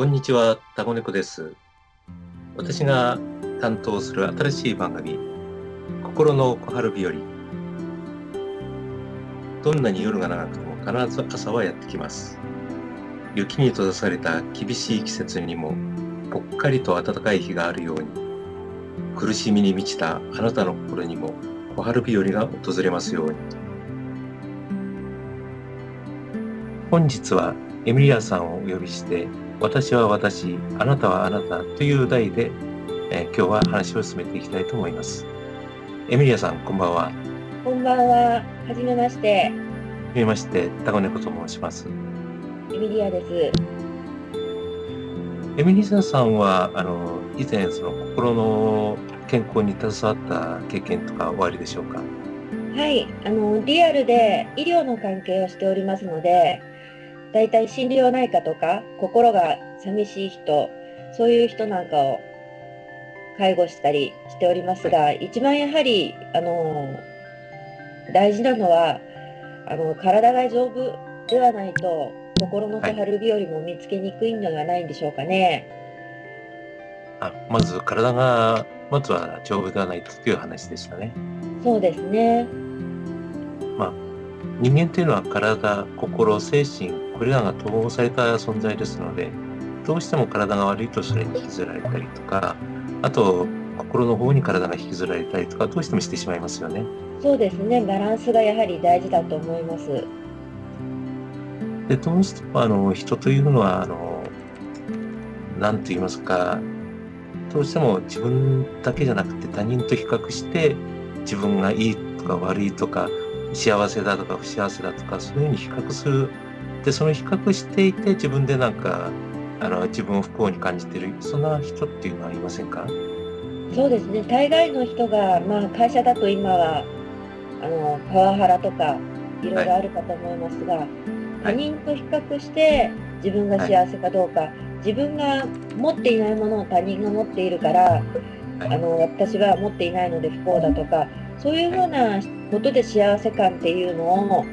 こんにちは、タゴネコです。私が担当する新しい番組、心の小春日和。どんなに夜が長くても必ず朝はやってきます。雪に閉ざされた厳しい季節にも、ぽっかりと暖かい日があるように、苦しみに満ちたあなたの心にも小春日和が訪れますように。本日はエミリアさんをお呼びして、私は私、あなたはあなたという題で、えー今日は話を進めていきたいと思います。エミリアさん、こんばんは。はこんばんは。はじめまして。じめまして、タコネコと申します。エミリアです。エミリアさんは、あの、以前、その心の健康に携わった経験とかおありでしょうか？はい。あの、リアルで医療の関係をしておりますので、だいたい心療内科とか、心が寂しい人、そういう人なんかを介護したりしておりますが、一番やはり、あの、大事なのは、あの、体が丈夫ではないと、心の小春日和も見つけにくいのではないんでしょうかね。あまず、体が、まずは丈夫ではないという話でしたね。そうですね。人間というのは体、心、精神、これらが統合された存在ですので、どうしても体が悪いとそれに引きずられたりとか、あと、心の方に体が引きずられたりとか、どうしてもしてしまいますよね。そうですね。バランスがやはり大事だと思います。で、どうしてもあの人というのは、あの、なんと言いますか、どうしても自分だけじゃなくて他人と比較して、自分がいいとか悪いとか、幸せだとか不幸せだとか、そういうふうに比較する。で、その比較していて、自分でなんか、あの、自分を不幸に感じている、そんな人っていうのはいませんか？そうですね。大概の人が、まあ、会社だと今は、あの、パワハラとか、い。ろいろあるかと思いますが、他人と比較して、自分が幸せかどうか、自分が持っていないものを他人が持っているから、あの、私は持っていないので不幸だとか、そういうようなことで幸せ感っていうのを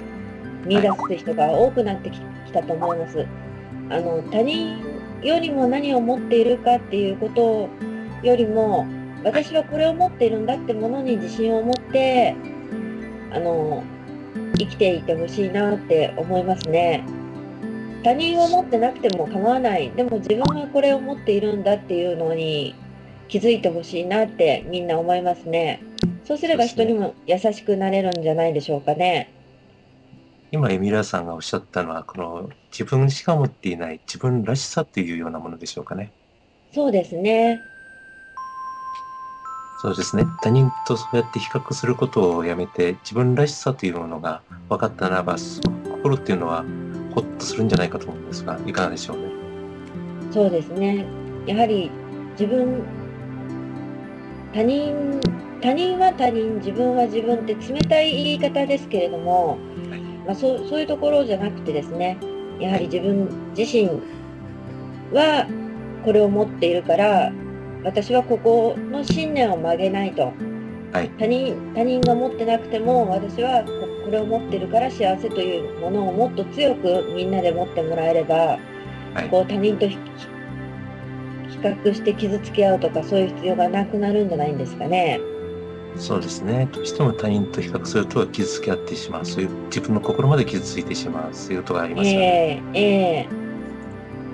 見出す人が多くなってきたと思います。あの、他人よりも何を持っているかっていうことよりも、私はこれを持っているんだってものに自信を持って、あの、生きていてほしいなって思いますね。他人を持ってなくても構わない。でも自分はこれを持っているんだっていうのに気づいてほしいなってみんな思いますね。そうすれば人にも優しくなれるんじゃないでしょうかね。今、エミラさんがおっしゃったのは、この自分しか持っていない自分らしさというようなものでしょうかね。そうですね。そうですね。他人とそうやって比較することをやめて、自分らしさというものが分かったならば、心っていうのはほっとするんじゃないかと思うんですが、いかがでしょうね。そうですね。やはり自分、他人、他人は他人、自分は自分って冷たい言い方ですけれども、はいまあ、そうそういうところじゃなくてですね、やはり自分自身はこれを持っているから、私はここの信念を曲げないと。はい他人他人が持ってなくても私はここれを持っているから幸せというものをもっと強くみんなで持ってもらえれば、はいこう他人と比比較して傷つけ合うとかそういう必要がなくなるんじゃないんですかね。そうですね。どうしても他人と比較すると傷つけ合ってしまう。そういう自分の心まで傷ついてしまう。そういうことがありますよね。ええええ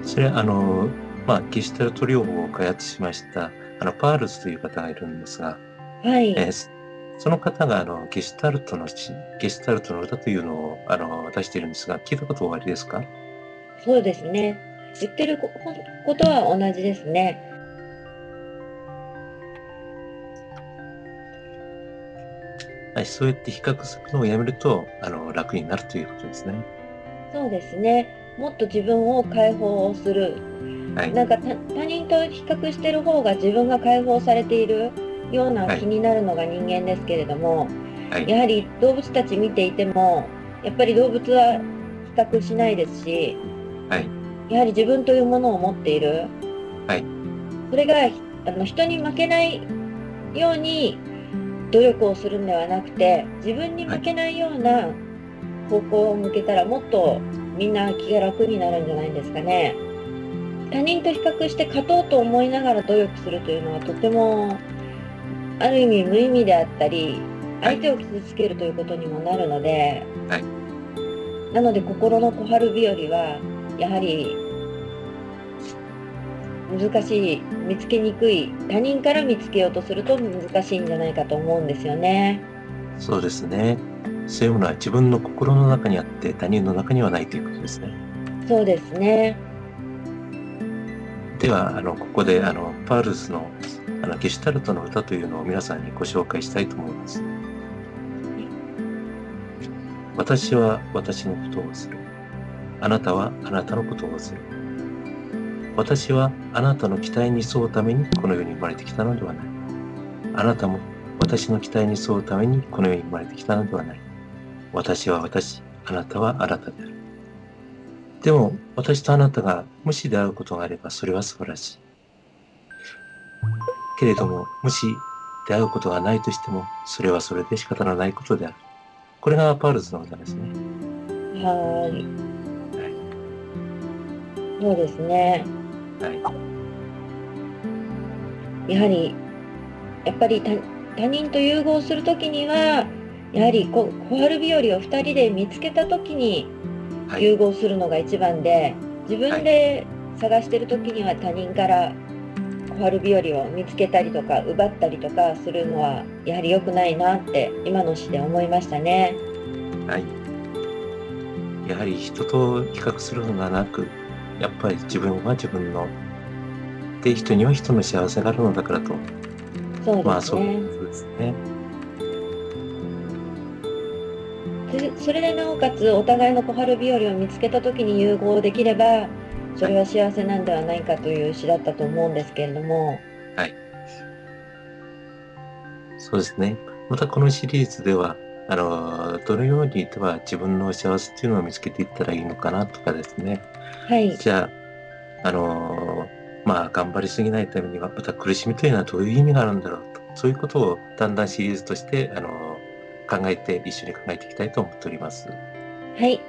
それは、あの、まあ、ゲシュタルト療法を開発しました、あの、パールスという方がいるんですが、はい、えーそその方が、あの、ゲシュタルトのし、ゲシュタルトの歌というのを、あの、出しているんですが、聞いたことおありですか？そうですね。言ってるこことは同じですね。はい、そうやって比較するのをやめると、あの、楽になるということですね。そうですね。もっと自分を解放する。はい。なんか他他人と比較してる方が自分が解放されているような気になるのが人間ですけれども、はい。やはり動物たち見ていても、やっぱり動物は比較しないですし、はい。やはり自分というものを持っている。はい。それがあの人に負けないように努力をするんではなくて、自分に負けないような方向を向けたらもっとみんな気が楽になるんじゃないですかね。他人と比較して勝とうと思いながら努力するというのはとてもある意味無意味であったり相手を傷つけるということにもなるので、はい、なので心の小春日和はやはり難しい見つけにくい他人から見つけようとすると難しいんじゃないかと思うんですよね。そうですね。そういうものは自分の心の中にあって他人の中にはないということですね。そうですね。ではあのここであのパールスのあのゲシュタルトの歌というのを皆さんにご紹介したいと思います。私は私のことをする。あなたはあなたのことをする。私はあなたの期待に沿うためにこの世に生まれてきたのではない。あなたも私の期待に沿うためにこの世に生まれてきたのではない。私は私、あなたはあなたである。でも私とあなたが無視で会うことがあればそれは素晴らしい。けれども、もし出会うことがないとしても、それはそれで仕方のないことである。これがパールズの歌ですね。はい。そうですね。はい。やはり、やっぱり他他人と融合するときには、やはりこ小春日和を2人で見つけたときに融合するのが一番で、はい、自分で探してるときには他人から小春日和を見つけたりとか奪ったりとかするのはやはり良くないなって今の詩で思いましたね。はい。やはり人と比較するのがなく、やっぱり自分は自分の、で、人には人の幸せがあるのだからと。そうね。まあそうですね。それでなおかつお互いの小春日和を見つけた時に融合できればそれは幸せなんではないかという詩だったと思うんですけれども。はい。そうですね。またこのシリーズでは、あの、どのようにでは自分の幸せっていうのを見つけていったらいいのかなとかですね。はい。じゃあ、あの、まあ、頑張りすぎないためには、また苦しみというのはどういう意味があるんだろうと。そういうことをだんだんシリーズとして、あの、考えて、一緒に考えていきたいと思っております。はい。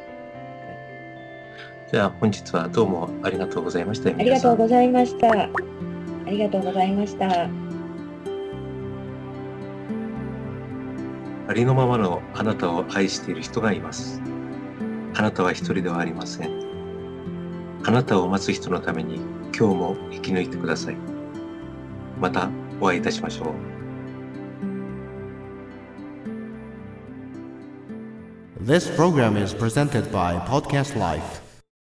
じゃあ本日はどうもありがとうございました。ありがとうございました。ありがとうございました。ありのままのあなたを愛している人がいます。あなたは一人ではありません。あなたを待つ人のために今日も生き抜いてください。またお会いいたしましょう。This program is presented by Podcast Life.